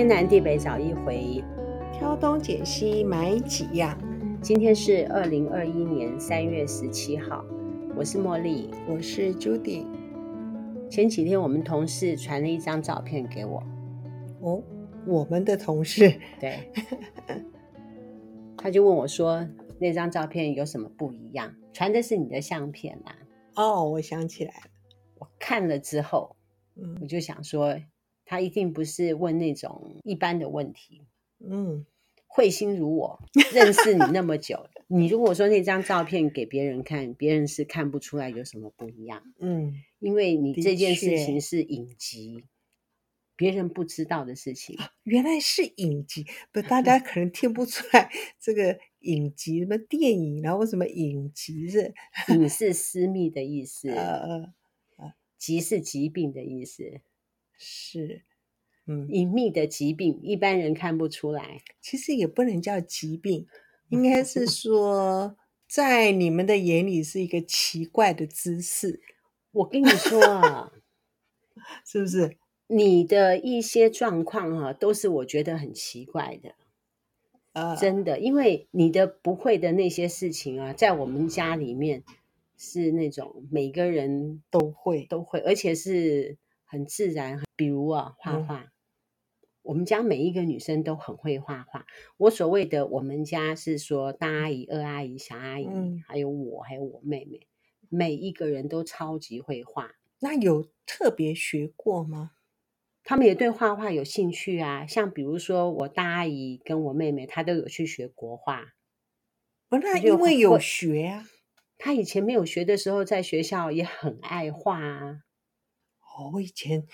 天南地北找一回，挑东拣西买几样。今天是二零二一年三月十七号，我是茉莉，我是 Judy。前几天我们同事传了一张照片给我。哦，我们的同事。对。他就问我说：“那张照片有什么不一样？”传的是你的相片啊。哦，我想起来了。我看了之后，嗯，我就想说，他一定不是问那种一般的问题。嗯，慧心如我，认识你那么久，你如果说那张照片给别人看，别人是看不出来有什么不一样。嗯，因为你这件事情是隐疾，别人不知道的事情。原来是影集，不，大家可能听不出来这个影集什么电影，然后为什么影集是影是私密的意思。呃。疾是疾病的意思，是，嗯，隐秘的疾病，一般人看不出来。其实也不能叫疾病，应该是说，在你们的眼里是一个奇怪的姿势。我跟你说啊，是不是？你的一些状况啊，都是我觉得很奇怪的。呃，真的，因为你的不会的那些事情啊，在我们家里面。是那种每个人都会都会，而且是很自然。比如啊，画画，嗯、我们家每一个女生都很会画画。我所谓的我们家是说大阿姨、二阿姨、小阿姨，嗯、还有我，还有我妹妹，每一个人都超级会画。那有特别学过吗？他们也对画画有兴趣啊。像比如说我大阿姨跟我妹妹，她都有去学国画。哦，那因为有学啊。她以前没有学的时候，在学校也很爱画啊。哦，我以前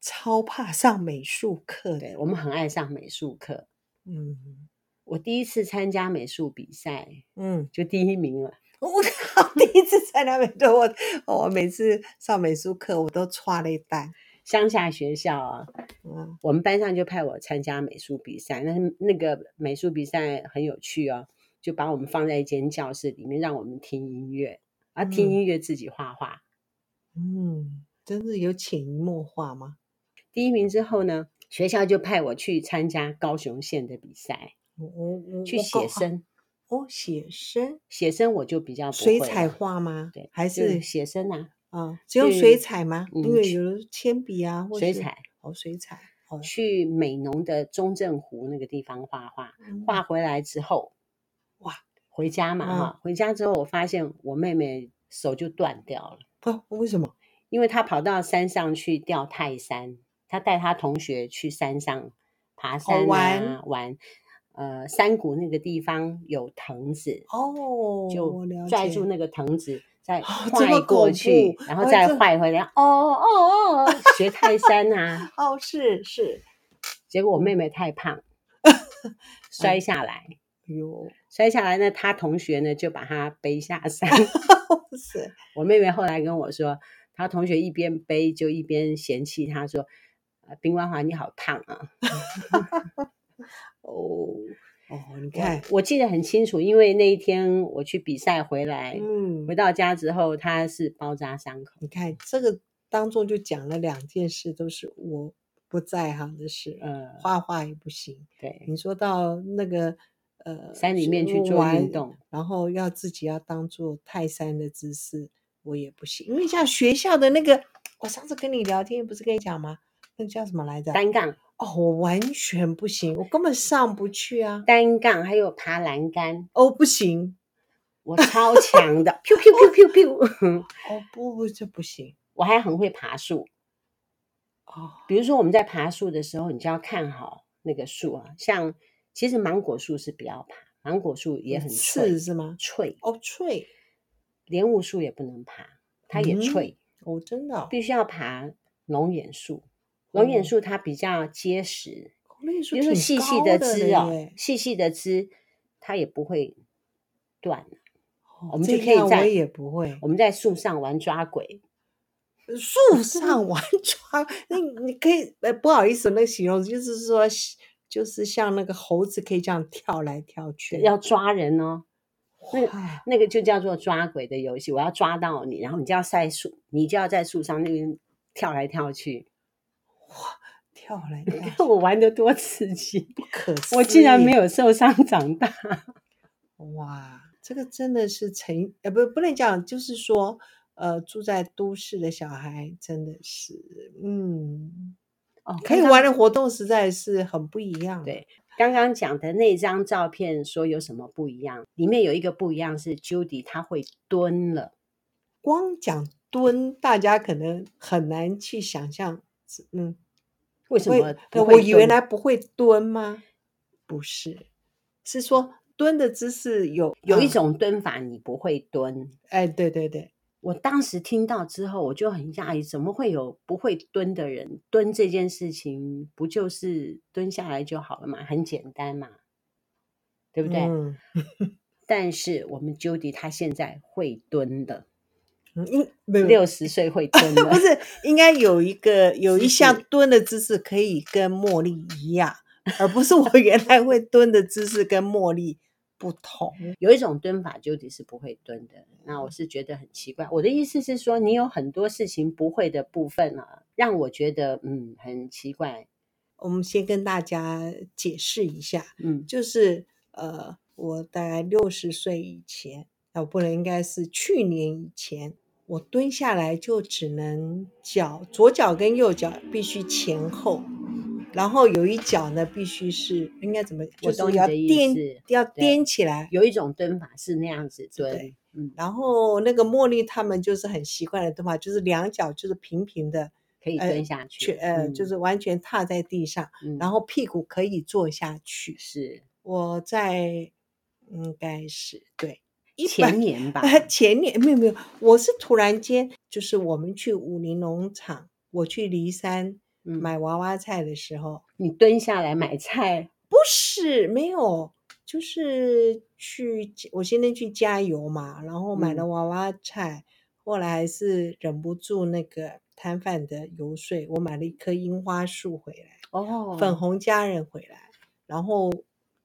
超怕上美术课的，我们很爱上美术课。嗯，我第一次参加美术比赛，嗯，就第一名了。我靠，第一次参加美术，我我每次上美术课，我都剉了一单。乡下学校啊，嗯，我们班上就派我参加美术比赛，那那个美术比赛很有趣哦。就把我们放在一间教室里面，让我们听音乐，啊，听音乐自己画画。嗯，真的有潜移默化吗？第一名之后呢，学校就派我去参加高雄县的比赛。哦，去写生。哦，写生，写生我就比较不会。水彩画吗？对，还是写生啊？啊，只用水彩吗？因为有铅笔啊，水彩。哦，水彩。去美浓的中正湖那个地方画画，画回来之后。哇，回家嘛哈，嗯、回家之后我发现我妹妹手就断掉了。啊，为什么？因为她跑到山上去钓泰山，她带他同学去山上爬山啊玩，玩。呃，山谷那个地方有藤子哦，就拽住那个藤子再坏过去，哦、然后再坏回来。哦哦哦，哦学泰山啊？哦，是是。结果我妹妹太胖，摔下来。哟，摔下来呢，他同学呢就把他背下山。是我妹妹后来跟我说，他同学一边背就一边嫌弃他说：“冰冠华你好胖啊！” 哦 哦，你看我，我记得很清楚，因为那一天我去比赛回来，嗯，回到家之后他是包扎伤口。你看这个当中就讲了两件事，都是我不在行的事。嗯，画画也不行。对，你说到那个。呃，山里面去做运动，然后要自己要当做泰山的姿势，我也不行。因为像学校的那个，我上次跟你聊天不是跟你讲吗？那叫什么来着？单杠。哦，我完全不行，我根本上不去啊。单杠还有爬栏杆，哦，不行，我超强的。哦不不，这不行。我还很会爬树。哦，比如说我们在爬树的时候，你就要看好那个树啊，像。其实芒果树是不要爬，芒果树也很脆，是吗？脆哦，脆。莲雾树也不能爬，它也脆。嗯、哦，真的、哦。必须要爬龙眼树，龙眼树它比较结实，就是细细的枝哦，细细的枝，它也不会断。哦、我们就可以在，我也不会。我们在树上玩抓鬼，树上玩抓，那你可以，呃，不好意思，那个形容就是说。就是像那个猴子可以这样跳来跳去，要抓人哦。那那个就叫做抓鬼的游戏。我要抓到你，然后你就要在树，你就要在树上那边跳来跳去。哇，跳跳来跳去。你看我玩的多刺激，不可思议！我竟然没有受伤长大。哇，这个真的是成呃不不能讲，就是说呃住在都市的小孩真的是嗯哦，可以玩的活动实在是很不一样。对，刚刚讲的那张照片说有什么不一样？里面有一个不一样是 Judy 他会蹲了。光讲蹲，大家可能很难去想象。嗯，为什么？我原来不会蹲吗？不是，是说。蹲的姿势有有一种蹲法，你不会蹲。哎，对对对，我当时听到之后，我就很讶异，怎么会有不会蹲的人？蹲这件事情不就是蹲下来就好了嘛，很简单嘛，对不对？嗯、但是我们 Judy 她现在会蹲的，嗯，六十岁会蹲吗，不是应该有一个 有一项蹲的姿势可以跟茉莉一样，而不是我原来会蹲的姿势跟茉莉。不同，有一种蹲法，Judy 是不会蹲的。那我是觉得很奇怪。我的意思是说，你有很多事情不会的部分啊，让我觉得嗯很奇怪。我们先跟大家解释一下，嗯，就是呃，我大概六十岁以前，那我不能应该是去年以前，我蹲下来就只能脚左脚跟右脚必须前后。然后有一脚呢，必须是应该怎么？就是要颠，要颠起来。有一种蹲法是那样子蹲，对，嗯。然后那个茉莉他们就是很习惯的蹲法，就是两脚就是平平的，可以蹲下去，呃，呃就是完全踏在地上，嗯，然后屁股可以坐下去。是我在应该是对前年吧，前年没有没有，我是突然间就是我们去武林农场，我去骊山。买娃娃菜的时候，你蹲下来买菜？不是，没有，就是去我现在去加油嘛，然后买了娃娃菜，嗯、后来还是忍不住那个摊贩的游说，我买了一棵樱花树回来，哦，粉红佳人回来，然后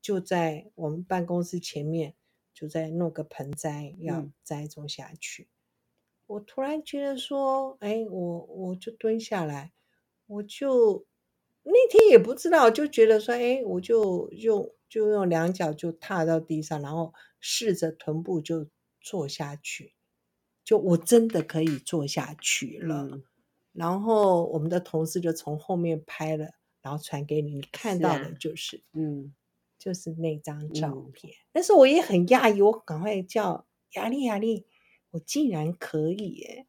就在我们办公室前面，就在弄个盆栽要栽种下去。嗯、我突然觉得说，哎，我我就蹲下来。我就那天也不知道，就觉得说，哎，我就用就用两脚就踏到地上，然后试着臀部就坐下去，就我真的可以坐下去了。嗯、然后我们的同事就从后面拍了，然后传给你，你看到的就是，是啊、嗯，就是那张照片。嗯、但是我也很讶异，我赶快叫雅丽雅丽，我竟然可以耶！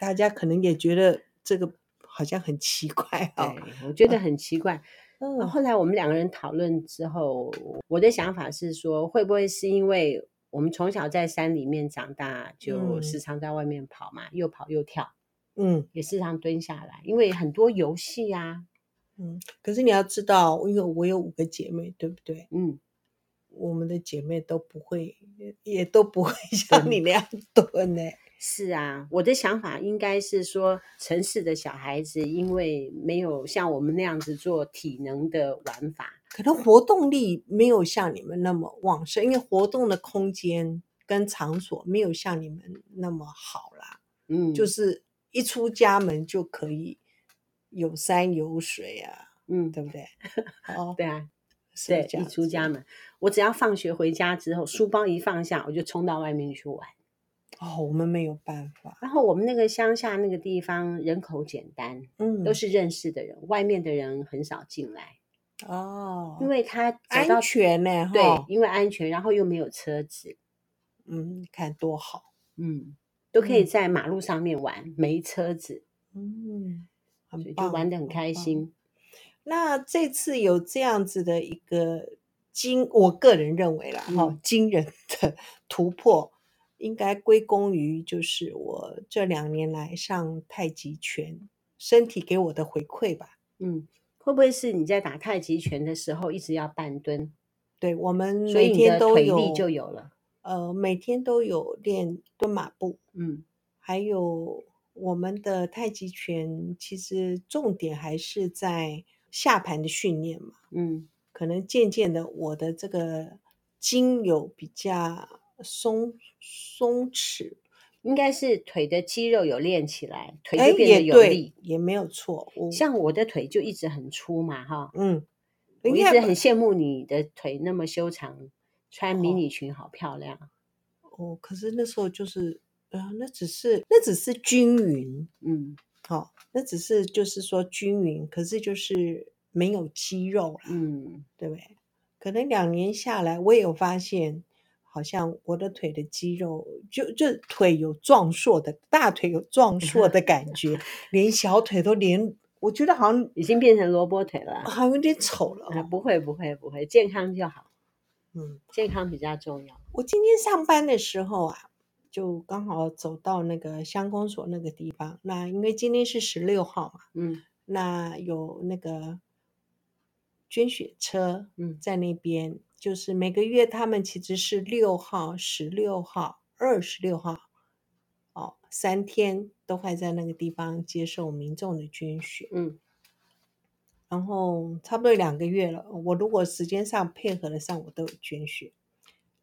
大家可能也觉得。这个好像很奇怪哦，我觉得很奇怪。嗯，后来我们两个人讨论之后，我的想法是说，会不会是因为我们从小在山里面长大，就时常在外面跑嘛，又跑又跳，嗯，也时常蹲下来，因为很多游戏呀，嗯。可是你要知道，因为我有五个姐妹，对不对？嗯，我们的姐妹都不会，也都不会像你那样 蹲呢。是啊，我的想法应该是说，城市的小孩子因为没有像我们那样子做体能的玩法，可能活动力没有像你们那么旺盛，因为活动的空间跟场所没有像你们那么好啦。嗯，就是一出家门就可以有山有水啊，嗯，对不对？哦，对啊，对，一出家门，我只要放学回家之后，书包一放下，我就冲到外面去玩。哦，我们没有办法。然后我们那个乡下那个地方人口简单，嗯，都是认识的人，外面的人很少进来。哦，因为他安全呢，对，因为安全，然后又没有车子，嗯，你看多好，嗯，都可以在马路上面玩，嗯、没车子，嗯，所以就玩的很开心。那这次有这样子的一个惊，我个人认为啦，哈、嗯，惊人的突破。应该归功于就是我这两年来上太极拳，身体给我的回馈吧。嗯，会不会是你在打太极拳的时候一直要半蹲？对，我们每天都有，就有了。呃，每天都有练蹲马步。嗯，还有我们的太极拳，其实重点还是在下盘的训练嘛。嗯，可能渐渐的，我的这个筋有比较。松松弛，应该是腿的肌肉有练起来，腿就变得有力，也，也没有错。像我的腿就一直很粗嘛，哈，嗯，我一直很羡慕你的腿那么修长，穿迷你裙好漂亮。哦，哦，可是那时候就是，呃，那只是那只是均匀，嗯，好，哦，那只是就是说均匀，可是就是没有肌肉，嗯，对不对？可能两年下来，我也有发现。好像我的腿的肌肉就就腿有壮硕的，大腿有壮硕的感觉，连小腿都连，我觉得好像已经变成萝卜腿了，好像有点丑了。啊，不会不会不会，健康就好，嗯，健康比较重要。我今天上班的时候啊，就刚好走到那个乡公所那个地方，那因为今天是十六号嘛，嗯，那有那个捐血车，嗯，在那边。嗯就是每个月，他们其实是六号、十六号、二十六号，哦，三天都会在那个地方接受民众的捐血。嗯，然后差不多两个月了，我如果时间上配合得上，我都有捐血。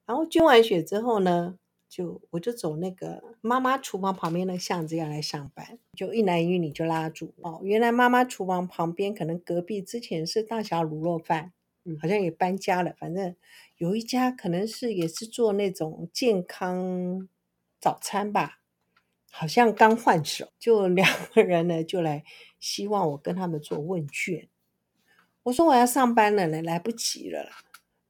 然后捐完血之后呢，就我就走那个妈妈厨房旁边的巷子要来上班，就一男一女就拉住哦。原来妈妈厨房旁边可能隔壁之前是大侠卤肉饭。嗯，好像也搬家了。反正有一家可能是也是做那种健康早餐吧，好像刚换手，就两个人呢就来希望我跟他们做问卷。我说我要上班了呢，来不及了。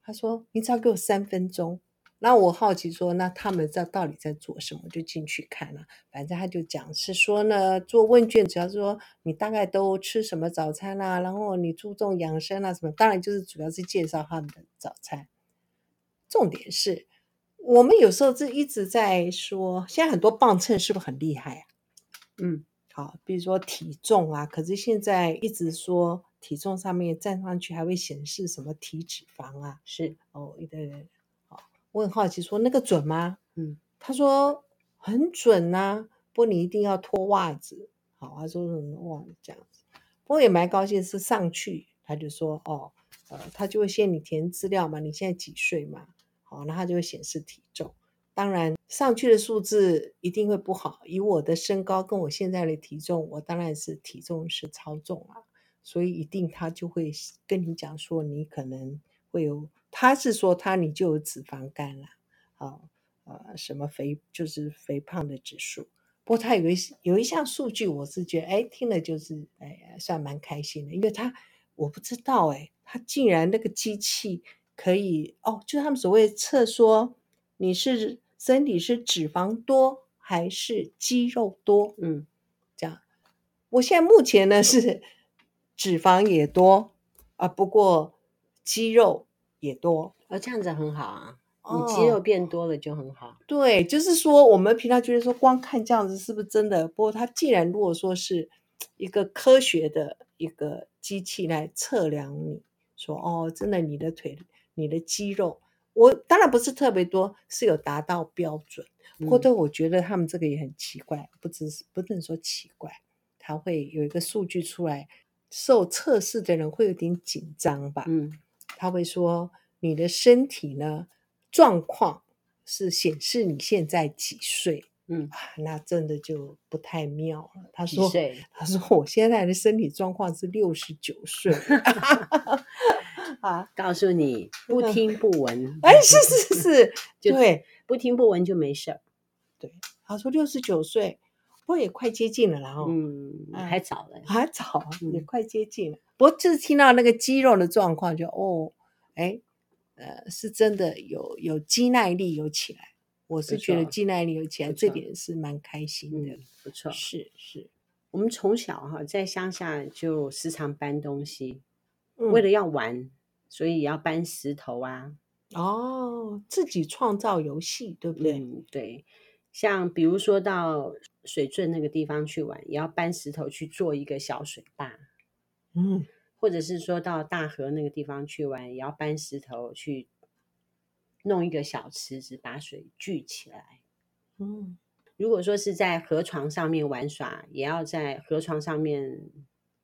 他说你只要给我三分钟。那我好奇说，那他们在到底在做什么？就进去看了。反正他就讲是说呢，做问卷主要是说你大概都吃什么早餐啊，然后你注重养生啊什么。当然就是主要是介绍他们的早餐。重点是我们有时候是一直在说，现在很多磅秤是不是很厉害啊？嗯，好，比如说体重啊，可是现在一直说体重上面站上去还会显示什么体脂肪啊？是哦，对对。我很好奇，说那个准吗？嗯，他说很准呐、啊，不过你一定要脱袜子。好，他说什么袜子这样子。不过也蛮高兴，是上去他就说哦，呃，他就会先你填资料嘛，你现在几岁嘛？好，那他就会显示体重。当然上去的数字一定会不好。以我的身高跟我现在的体重，我当然是体重是超重啊，所以一定他就会跟你讲说，你可能会有。他是说他你就有脂肪肝了，啊，呃，什么肥就是肥胖的指数。不过他有一有一项数据，我是觉得哎，听了就是哎，算蛮开心的，因为他我不知道哎，他竟然那个机器可以哦，就他们所谓测说你是身体是脂肪多还是肌肉多，嗯，这样。我现在目前呢是 脂肪也多啊，不过肌肉。也多，哦，这样子很好啊。你肌肉变多了就很好。哦。对，就是说我们平常觉得说光看这样子是不是真的？不过它既然如果说是一个科学的一个机器来测量你，说哦，真的你的腿、你的肌肉，我当然不是特别多，是有达到标准。或者我觉得他们这个也很奇怪，不只是不能说奇怪，它会有一个数据出来，受测试的人会有点紧张吧？嗯。他会说：“你的身体呢，状况是显示你现在几岁？嗯，那真的就不太妙了。”他说：“？他说我现在的身体状况是六十九岁。”啊，告诉你，不听不闻。哎，是是是，对，不听不闻就没事儿。对，他说六十九岁，不过也快接近了，然后嗯，还早了，还早，也快接近了。我就是听到那个肌肉的状况，就哦，哎，呃，是真的有有肌耐力有起来。我是觉得肌耐力有起来，这点是蛮开心的。嗯，不错，是是。我们从小哈在乡下就时常搬东西，嗯，为为了要玩，所以要搬石头啊。哦，自己创造游戏，对不对？嗯，对。像比如说到水圳那个地方去玩，也要搬石头去做一个小水坝。嗯，或者是说到大河那个地方去玩，也要搬石头去弄一个小池子，把水聚起来。嗯，如果说是在河床上面玩耍，也要在河床上面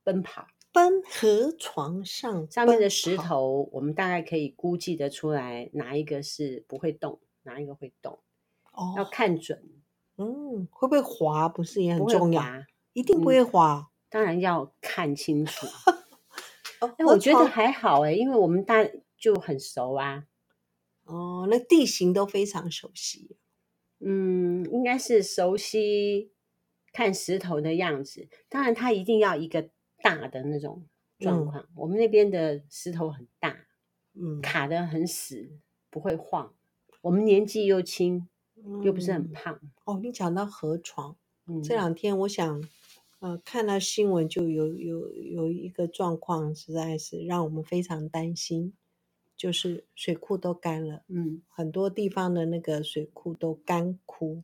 奔跑。奔河床上上面的石头，我们大概可以估计得出来哪一个是不会动，哪一个会动。哦，要看准。嗯，会不会滑不是也很重要？一定不会滑，嗯、当然要看清楚。哎、哦，我觉得还好哎，因为我们大就很熟啊。哦，那地形都非常熟悉。嗯，应该是熟悉看石头的样子。当然，它一定要一个大的那种状况。嗯、我们那边的石头很大，嗯，卡得很死，不会晃。我们年纪又轻，嗯、又不是很胖。哦，你讲到河床，嗯、这两天我想，呃，看到新闻就有有有一个状况，实在是让我们非常担心。就是水库都干了，嗯，很多地方的那个水库都干枯，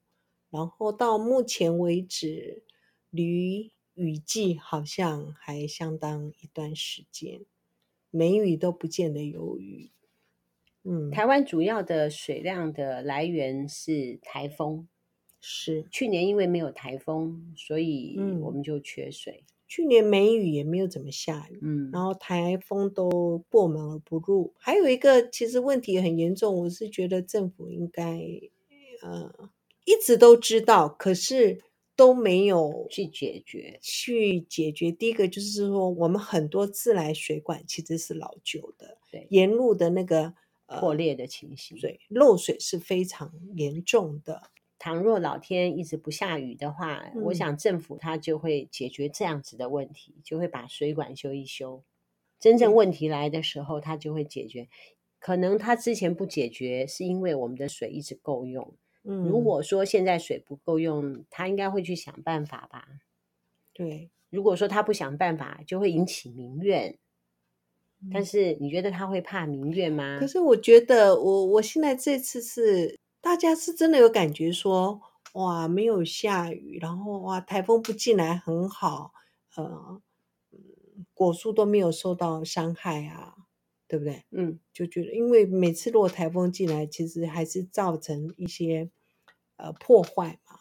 然后到目前为止，离雨季好像还相当一段时间，梅雨都不见得有雨。嗯，台湾主要的水量的来源是台风，是去年因为没有台风，所以我们就缺水。嗯去年梅雨也没有怎么下雨，嗯，然后台风都破门而不入。还有一个其实问题很严重，我是觉得政府应该呃一直都知道，可是都没有去解决。去解决第一个就是说，我们很多自来水管其实是老旧的，对，沿路的那个、呃、破裂的情形，对，漏水是非常严重的。倘若老天一直不下雨的话，嗯、我想政府它就会解决这样子的问题，就会把水管修一修。真正问题来的时候，它就会解决。可能它之前不解决，是因为我们的水一直够用。嗯，如果说现在水不够用，他应该会去想办法吧？对。如果说他不想办法，就会引起民怨。嗯、但是你觉得他会怕民怨吗？可是我觉得我，我我现在这次是。大家是真的有感觉说，哇，没有下雨，然后哇，台风不进来很好，呃，果树都没有受到伤害啊，对不对？嗯，就觉得，因为每次如果台风进来，其实还是造成一些呃破坏嘛。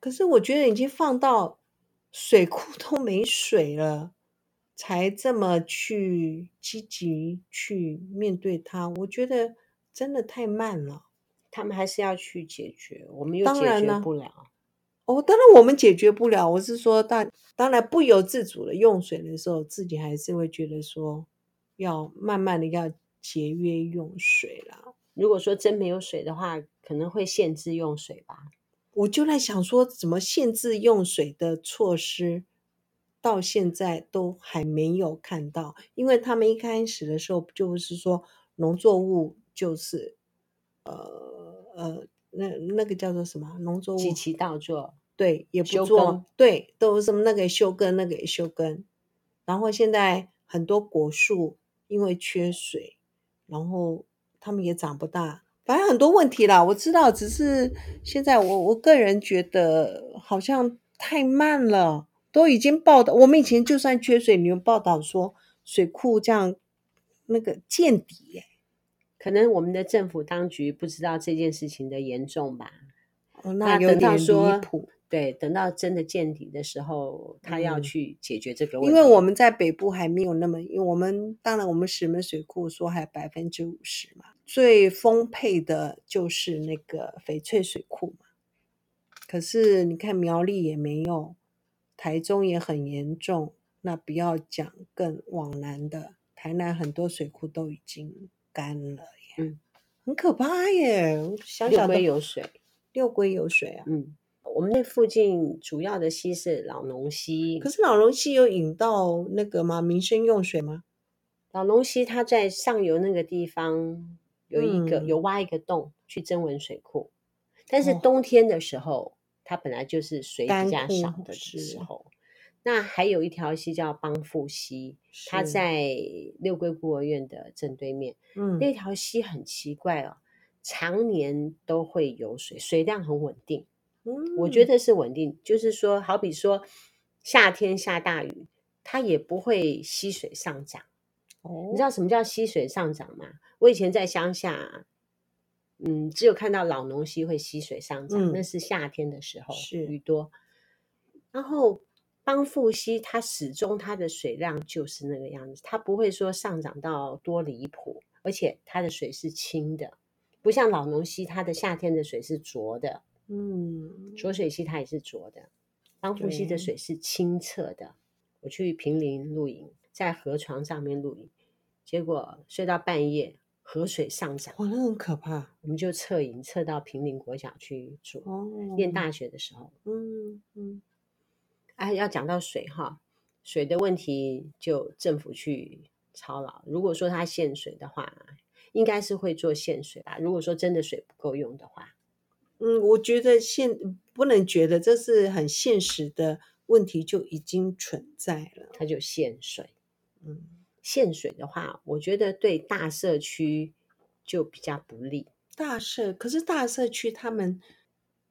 可是我觉得已经放到水库 都没水了，才这么去积极去面对它，我觉得真的太慢了。他们还是要去解决，我们又解决不了。哦，当然我们解决不了。我是说，当当然不由自主的用水的时候，自己还是会觉得说，要慢慢的要节约用水啦。如果说真没有水的话，可能会限制用水吧。我就在想说，怎么限制用水的措施，到现在都还没有看到。因为他们一开始的时候，就是说农作物就是，呃。呃，那那个叫做什么农作物？几期稻作，对，也不做，对，都什么那个也休耕，那个也休耕。然后现在很多果树因为缺水，然后他们也长不大，反正很多问题啦。我知道，只是现在我我个人觉得好像太慢了，都已经报道。我们以前就算缺水，你们报道说水库这样那个见底耶。可能我们的政府当局不知道这件事情的严重吧？哦，那有点离谱。对，等到真的见底的时候，他要去解决这个问题。因为我们在北部还没有那么，因为我们当然我们石门水库说还有百分之五十嘛，最丰沛的就是那个翡翠水库嘛。可是你看苗栗也没有，台中也很严重，那不要讲更往南的，台南很多水库都已经。干了耶，嗯，很可怕耶。想想六龟有水，六龟有水啊。嗯，我们那附近主要的溪是老农溪，可是老农溪有引到那个吗？民生用水吗？老农溪它在上游那个地方有一个、嗯、有挖一个洞去增文水库，但是冬天的时候、哦、它本来就是水比较少的时候。那还有一条溪叫帮富溪，它在六龟孤儿院的正对面。嗯，那条溪很奇怪哦，常年都会有水，水量很稳定。嗯，我觉得是稳定，就是说，好比说夏天下大雨，它也不会溪水上涨。哦，你知道什么叫溪水上涨吗？我以前在乡下，嗯，只有看到老农溪会溪水上涨，嗯，那是夏天的时候，是雨多，然后。帮富溪，它始终它的水量就是那个样子，它不会说上涨到多离谱，而且它的水是清的，不像老农溪，它的夏天的水是浊的。嗯，浊水溪它也是浊的，帮夫溪的水是清澈的。我去平林露营，在河床上面露营，结果睡到半夜，河水上涨，哇，那很可怕。我们就撤营，撤到平林国小去住。哦，念大学的时候，嗯嗯，哎，要讲到水哈，水的问题就政府去操劳。如果说它限水的话，应该是会做限水吧。如果说真的水不够用的话，嗯，我觉得现不能觉得这是很现实的问题，就已经存在了，它就限水，嗯。限水的话，我觉得对大社区就比较不利。大社可是大社区，他们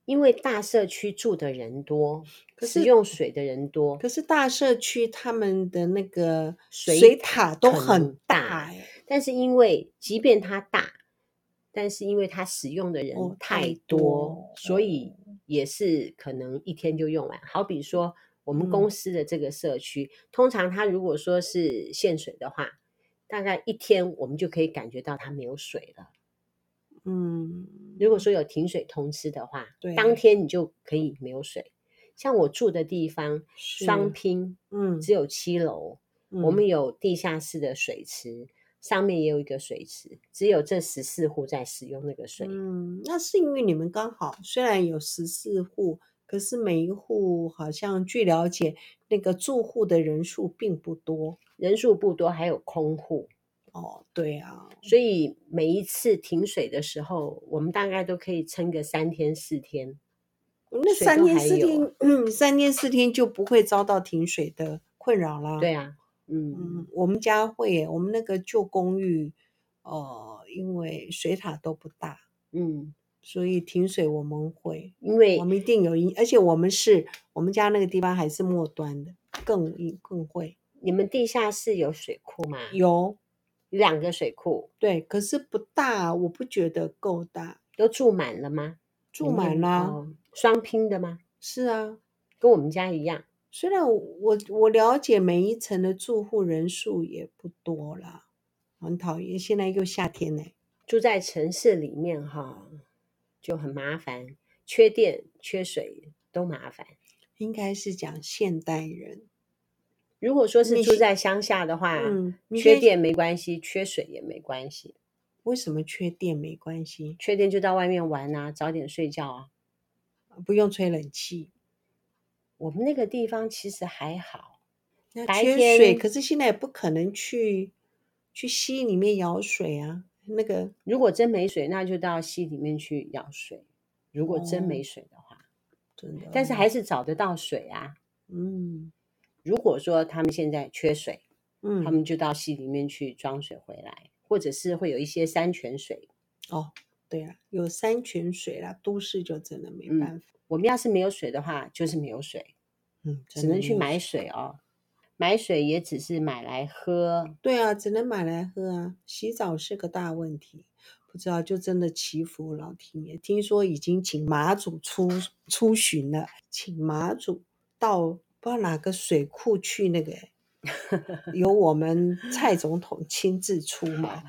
因为大社区住的人多，可是使用水的人多。可是大社区他们的那个水塔都很大，但是因为即便它大，但是因为它使用的人太多，哦，太多，所以也是可能一天就用完。好比说。我们公司的这个社区，嗯，通常它如果说是限水的话，大概一天我们就可以感觉到它没有水了。嗯，如果说有停水通知的话，对，当天你就可以没有水。像我住的地方，双拼，嗯，只有七楼，嗯，我们有地下室的水池，上面也有一个水池，只有这十四户在使用那个水。嗯，那是因为你们刚好虽然有十四户。可是每一户好像据了解，那个住户的人数并不多，人数不多，还有空户。哦，对啊，所以每一次停水的时候，我们大概都可以撑个三天四天。那三天四天，嗯，三天四天就不会遭到停水的困扰了。对啊，嗯嗯，我们家会，我们那个旧公寓，呃，因为水塔都不大，嗯。所以停水我们会，因为我们一定有因，而且我们是我们家那个地方还是末端的，更更会。你们地下室有水库吗？有，两个水库。对，可是不大，我不觉得够大。都住满了吗？住满了。哦，双拼的吗？是啊，跟我们家一样。虽然我我了解每一层的住户人数也不多了，很讨厌。现在又夏天呢，住在城市里面哈。就很麻烦，缺电、缺水都麻烦。应该是讲现代人。如果说是住在乡下的话，嗯，缺电没关系，缺水也没关系。为什么缺电没关系？缺电就到外面玩啊，早点睡觉啊，不用吹冷气。我们那个地方其实还好。那缺水，可是现在也不可能去去溪里面舀水啊。那个如果真没水，那就到溪里面去舀水。如果真没水的话，哦、真的，但是还是找得到水啊。嗯，如果说他们现在缺水，嗯，他们就到溪里面去装水回来，或者是会有一些山泉水。哦，对啊，有山泉水啦，都市就真的没办法。嗯、我们要是没有水的话，就是没有水，嗯，只能去买水哦。买水也只是买来喝，对啊，只能买来喝啊。洗澡是个大问题，不知道就真的祈福老天爷。听说已经请妈祖出出巡了，请妈祖到不知道哪个水库去，那个 由我们蔡总统亲自出马。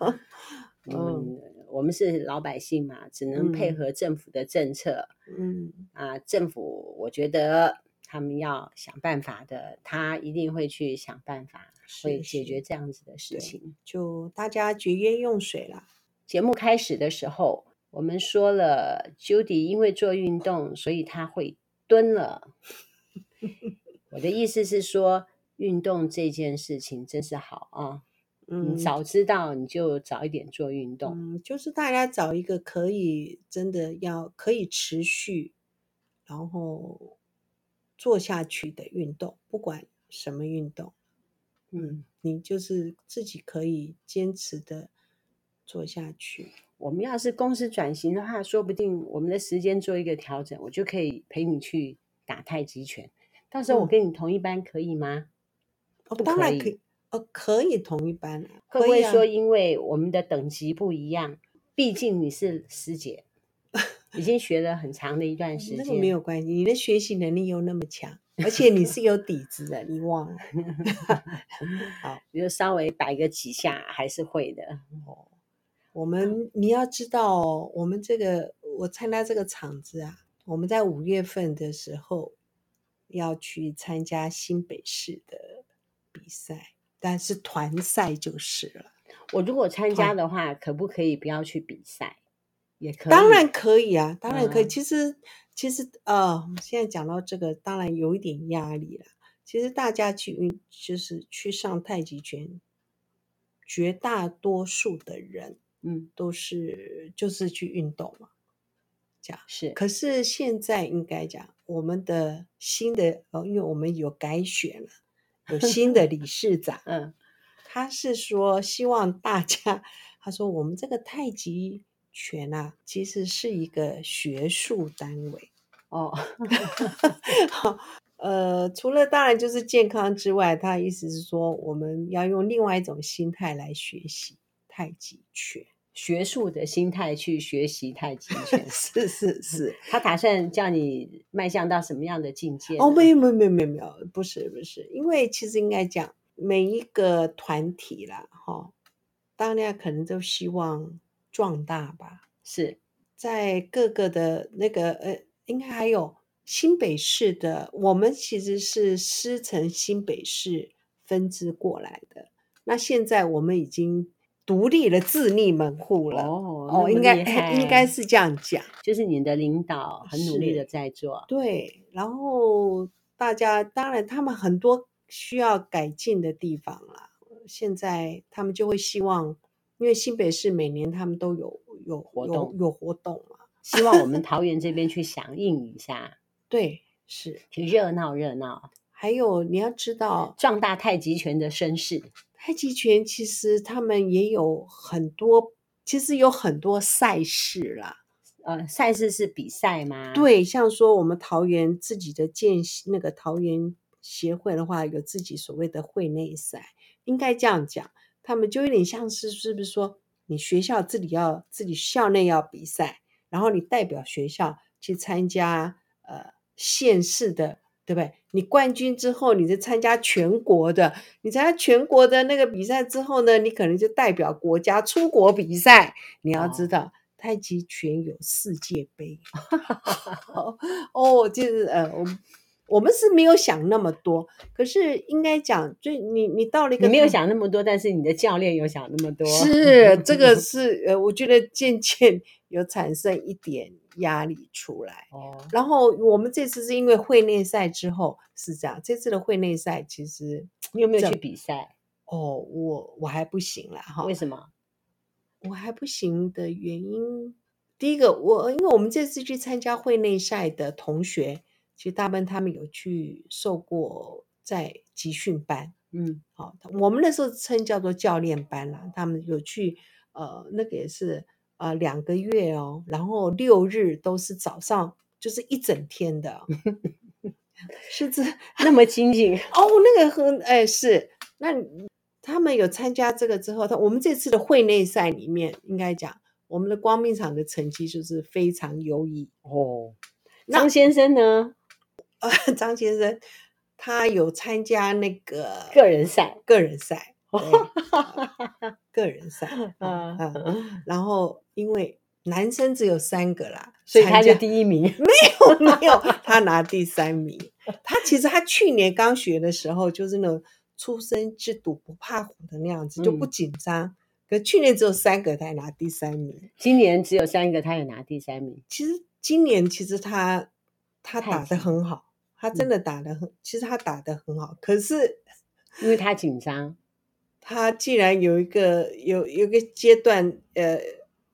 嗯，我们是老百姓嘛，只能配合政府的政策。嗯啊，政府我觉得。他们要想办法的，他一定会去想办法，会解决这样子的事情。就大家节约用水啦。节目开始的时候，我们说了，Judy 因为做运动，所以他会蹲了。我的意思是说，运动这件事情真是好啊。嗯，你早知道你就早一点做运动。嗯，就是大家找一个可以真的要可以持续，然后。做下去的运动，不管什么运动，嗯，你就是自己可以坚持的做下去。我们要是公司转型的话，说不定我们的时间做一个调整，我就可以陪你去打太极拳。到时候我跟你同一班可以吗？哦，当然可以，哦，可以同一班。会不会说因为我们的等级不一样？毕竟你是师姐。已经学了很长的一段时间，那个没有关系。你的学习能力又那么强，而且你是有底子的，你忘了？好，你就稍微摆个几下，还是会的。哦，我们你要知道，我们这个我参加这个场子啊，我们在五月份的时候要去参加新北市的比赛，但是团赛就是了。我如果参加的话，可不可以不要去比赛？也可以，当然可以啊，当然可以。嗯、其实，其实呃，现在讲到这个，当然有一点压力了。其实大家去运，就是去上太极拳，绝大多数的人，嗯，都是就是去运动嘛，这样是。可是现在应该讲，我们的新的呃，因为我们有改选了，有新的理事长，嗯，他是说希望大家，他说我们这个太极拳啊，其实是一个学术单位哦。好。呃，除了当然就是健康之外，他的意思是说，我们要用另外一种心态来学习太极拳，学术的心态去学习太极拳。是是是，他打算叫你迈向到什么样的境界？哦，没有没有没有没有没有，不是不是，因为其实应该讲每一个团体啦，哈、哦，大家可能都希望壮大吧，是在各个的那个呃，应该还有。新北市的，我们其实是师承新北市分支过来的。那现在我们已经独立的，自立门户了。哦，哦，应该应该是这样讲，就是你的领导很努力的在做。对，然后大家当然他们很多需要改进的地方啦。现在他们就会希望，因为新北市每年他们都有有活动有，有活动嘛，希望我们桃园这边去响应一下。对，是挺热闹热闹。还有你要知道，壮大太极拳的声势。太极拳其实他们也有很多，其实有很多赛事啦。呃，赛事是比赛吗？对，像说我们桃园自己的建那个桃园协会的话，有自己所谓的会内赛，应该这样讲，他们就有点像是是不是说，你学校自己要自己校内要比赛，然后你代表学校去参加，呃。县市的，对不对？你冠军之后，你就参加全国的。你参加全国的那个比赛之后呢，你可能就代表国家出国比赛。你要知道，哦、太极拳有世界杯。哦，就是呃，我们我们是没有想那么多，可是应该讲，就你你到了一个，你没有想那么多，但是你的教练有想那么多。是这个是呃，我觉得渐渐有产生一点。压力出来哦，然后我们这次是因为会内赛之后是这样，这次的会内赛其实 你有没有去比赛？哦，我我还不行了哈。为什么？我还不行的原因，第一个我因为我们这次去参加会内赛的同学，其实大部分他们有去受过在集训班，嗯，好，我们那时候称叫做教练班啦，他们有去呃那个也是。啊、呃，两个月哦，然后六日都是早上，就是一整天的，是这那么精进哦。那个很哎是，那他们有参加这个之后，他我们这次的会内赛里面，应该讲我们的光明场的成绩就是非常优异哦。张先生呢？呃，张先生他有参加那个个人赛，个人赛。个人赛，嗯嗯，然后因为男生只有三个啦，所以他就第一名。没有没有，他拿第三名。他其实他去年刚学的时候，就是那种初生之犊不怕虎的那样子，就不紧张。嗯、可去年只有三个，他也拿第三名。今年只有三个，他也拿第三名。其实今年其实他他打的很好，他真的打的很，其实他打的很好。可是因为他紧张。他竟然有一个有有一个阶段，呃，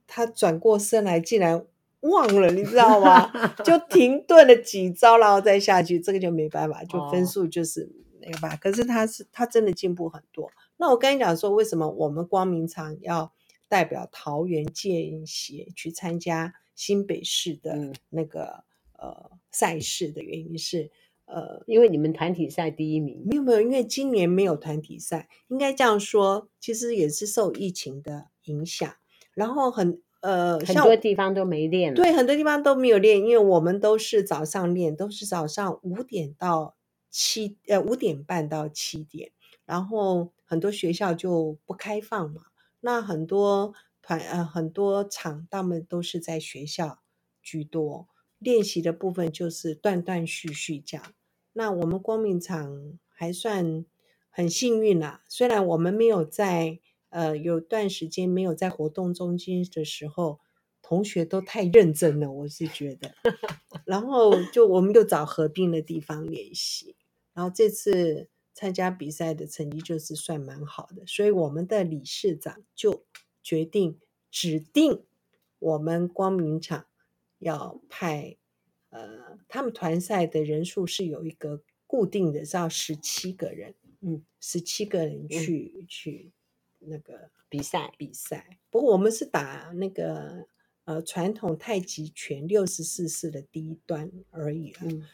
他转过身来，竟然忘了，你知道吗？就 停顿了几招，然后再下去，这个就没办法，就分数就是那个吧。可是他是他真的进步很多。那我跟你讲说，为什么我们光明场要代表桃园健协去参加新北市的那个、嗯、呃赛事的原因是。呃，因为你们团体赛第一名，没有没有，因为今年没有团体赛，应该这样说，其实也是受疫情的影响，然后很呃，很多地方都没练，对，很多地方都没有练，因为我们都是早上练，都是早上五点到七，呃，五点半到七点，然后很多学校就不开放嘛，那很多团呃很多场他们都是在学校居多，练习的部分就是断断续续这样。那我们光明场还算很幸运啦，虽然我们没有在呃有段时间没有在活动中心的时候，同学都太认真了，我是觉得。然后就我们就找合并的地方练习，然后这次参加比赛的成绩就是算蛮好的，所以我们的理事长就决定指定我们光明场要派，呃，他们团赛的人数是有一个固定的，是要十七个人，嗯，十七个人去、嗯、去那个比赛比赛。不过我们是打那个呃传统太极拳六十四式的第一段而已了。嗯，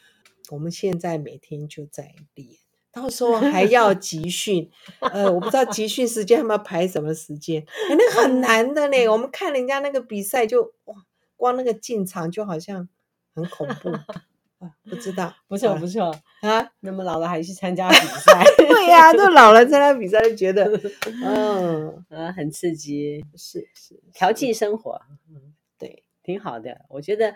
我们现在每天就在练。到时 候还要集训，呃，我不知道集训时间他们要排什么时间，欸、那很难的呢。我们看人家那个比赛就哇，光那个进场就好像很恐怖，啊、不知道，不错不错啊，那么老了还去参加比 赛，对呀、啊，都 老了参加比赛就觉得，嗯啊，很刺激，是是调剂生活，嗯，对，挺好的，我觉得。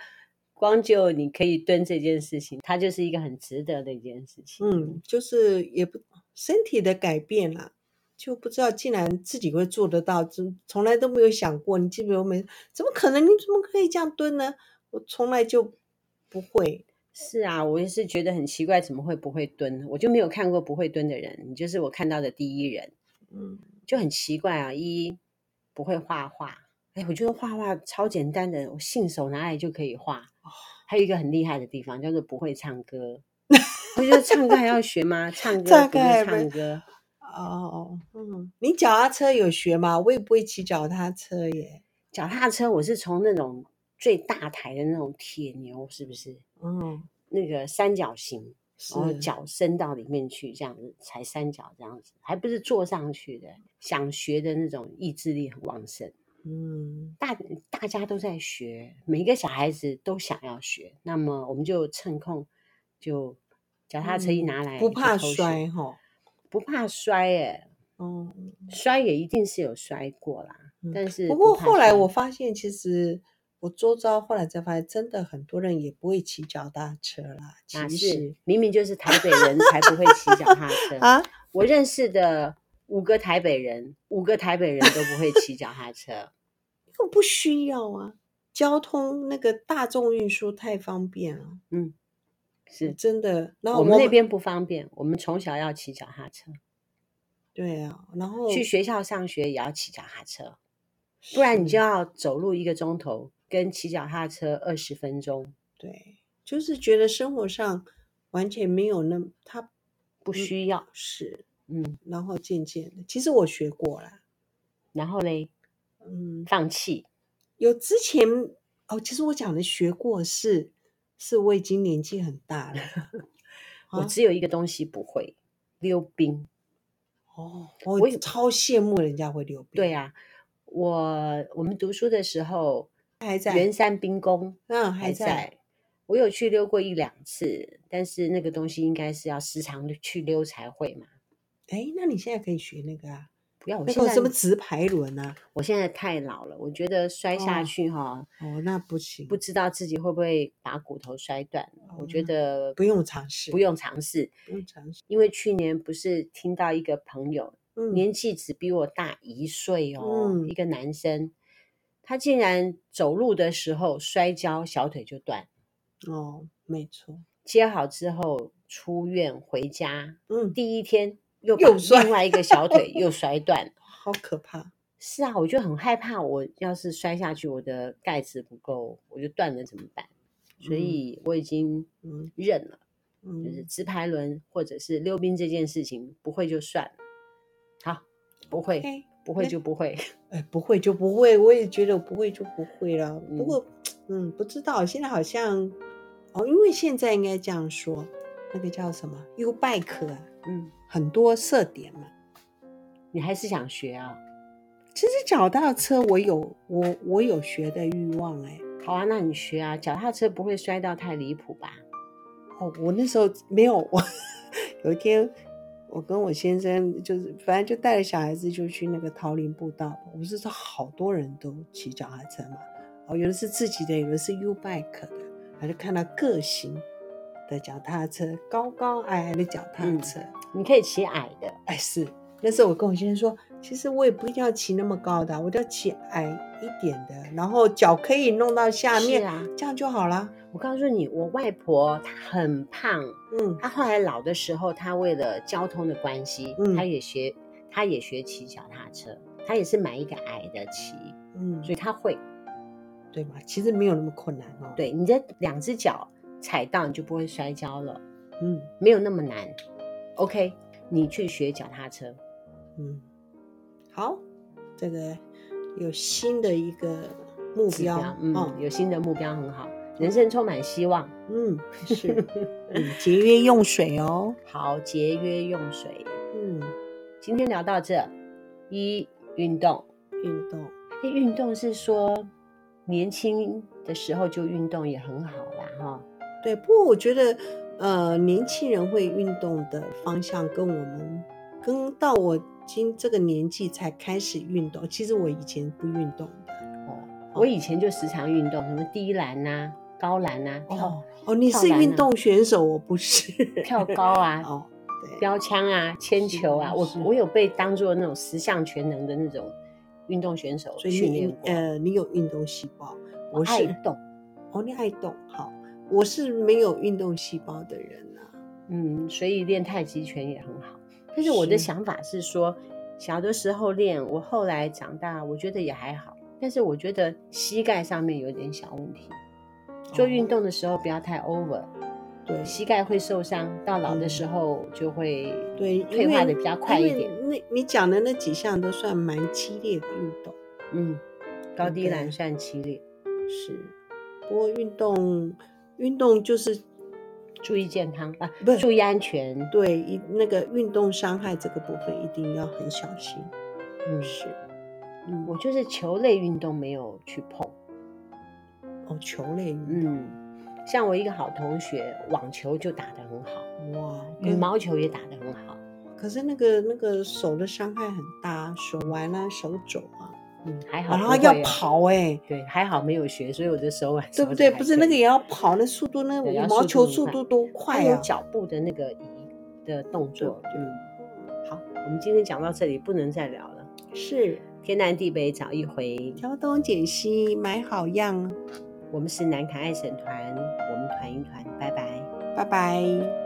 光就你可以蹲这件事情，它就是一个很值得的一件事情。嗯，就是也不身体的改变啦，就不知道竟然自己会做得到，从从来都没有想过。你记不我们怎么可能？你怎么可以这样蹲呢？我从来就不会。是啊，我也是觉得很奇怪，怎么会不会蹲？我就没有看过不会蹲的人，你就是我看到的第一人。嗯，就很奇怪啊，一不会画画。哎，我觉得画画超简单的，我信手拿来就可以画。还有一个很厉害的地方，叫做不会唱歌。我觉得唱歌还要学吗？唱 歌不会唱歌。哦，嗯，你脚踏车有学吗？我也不会骑脚踏车耶。脚踏车我是从那种最大台的那种铁牛，是不是？嗯，那个三角形，然后脚伸到里面去，这样子踩三角，这样子，还不是坐上去的。想学的那种意志力很旺盛。嗯，大大家都在学，每一个小孩子都想要学，那么我们就趁空，就脚踏车一拿来，嗯、不怕摔哈，不怕摔哎，嗯，摔也一定是有摔过啦，嗯、但是不，不过后来我发现，其实我周遭后来才发现，真的很多人也不会骑脚踏车啦，其实明明就是台北人才不会骑脚踏车啊，我认识的。五个台北人，五个台北人都不会骑脚踏车，又不需要啊。交通那个大众运输太方便了，嗯，是真的。然后我们那边不方便，我们从小要骑脚踏车。对啊，然后去学校上学也要骑脚踏车，不然你就要走路一个钟头，跟骑脚踏车二十分钟。对，就是觉得生活上完全没有那么他不需要是。嗯，然后渐渐的，其实我学过了，然后嘞，嗯，放弃。有之前哦，其实我讲的学过是，是我已经年纪很大了。我只有一个东西不会，溜冰。哦，我也超羡慕人家会溜冰。对啊，我我们读书的时候还在圆山冰宫，嗯，还在。我有去溜过一两次，但是那个东西应该是要时常去溜才会嘛。哎，那你现在可以学那个啊？不要，我现在什么直排轮啊？我现在太老了，我觉得摔下去哈，哦，那不行，不知道自己会不会把骨头摔断。我觉得不用尝试，不用尝试，不用尝试。因为去年不是听到一个朋友，年纪只比我大一岁哦，一个男生，他竟然走路的时候摔跤，小腿就断。哦，没错。接好之后出院回家，嗯，第一天。又把另外一个小腿又摔断，好可怕！是啊，我就很害怕，我要是摔下去，我的钙质不够，我就断了怎么办？所以我已经认了，嗯，就是直排轮或者是溜冰这件事情，不会就算了。好，不会，okay, 不会就不会，哎，不会就不会，我也觉得不会就不会了。不过，嗯，不知道现在好像哦，因为现在应该这样说，那个叫什么 U-Bike 啊。嗯，很多色点嘛，你还是想学啊？其实脚踏车我有我我有学的欲望哎。好啊，那你学啊，脚踏车不会摔到太离谱吧？哦，我那时候没有，我 有一天我跟我先生就是反正就带着小孩子就去那个桃林步道，我不是说好多人都骑脚踏车嘛，哦，有的是自己的，有的是 U bike 的，他就看到各型的脚踏车，高高矮矮的脚踏车，嗯、你可以骑矮的，哎是。那时候我跟我先生说，其实我也不一定要骑那么高的，我就要骑矮一点的，然后脚可以弄到下面，啊，这样就好了。我告诉你，我外婆她很胖，嗯，她后来老的时候，她为了交通的关系，嗯，她也学，她也学骑脚踏车，她也是买一个矮的骑，嗯，所以她会，对吗？其实没有那么困难哦。对，你的两只脚踩到，你就不会摔跤了，嗯，没有那么难。OK，你去学脚踏车。嗯，好，这个有新的一个目标，标嗯，哦、有新的目标很好，人生充满希望，嗯，是，嗯，节约用水哦，好，节约用水，嗯，今天聊到这，一运动，运动，哎，运动是说年轻的时候就运动也很好啦，哈，对，不过我觉得，呃，年轻人会运动的方向跟我们，跟到我。今这个年纪才开始运动，其实我以前不运动的哦。我以前就时常运动，什么低栏呐、啊、高栏呐、啊。哦哦，你是运动选手，我不是。跳高啊，哦，对，标枪啊，铅球啊，我我有被当做那种十项全能的那种运动选手训练过。呃，你有运动细胞，我爱动。哦，你爱动，好，我是没有运动细胞的人呐、啊。嗯，所以练太极拳也很好。但是我的想法是说，是小的时候练，我后来长大，我觉得也还好。但是我觉得膝盖上面有点小问题，做运动的时候不要太 over，对，膝盖会受伤，到老的时候就会对退化的比较快一点。那你讲的那几项都算蛮激烈的运动，嗯，高低栏算激烈，是。不过运动运动就是。注意健康啊，不注意安全。对，一那个运动伤害这个部分一定要很小心。嗯，是。嗯，我就是球类运动没有去碰。哦，球类运动。嗯，像我一个好同学，网球就打得很好。哇，羽毛球也打得很好。可是那个那个手的伤害很大，手腕啊，手肘啊。嗯，还好，然后要跑哎，对，还好没有学，所以我的手腕对不对？不是那个也要跑，那速度，那羽毛球速度多快啊！有脚步的那个移的动作，嗯，好，我们今天讲到这里，不能再聊了。是天南地北找一回，挑东拣西买好样。我们是南崁爱神团，我们团一团，拜拜，拜拜。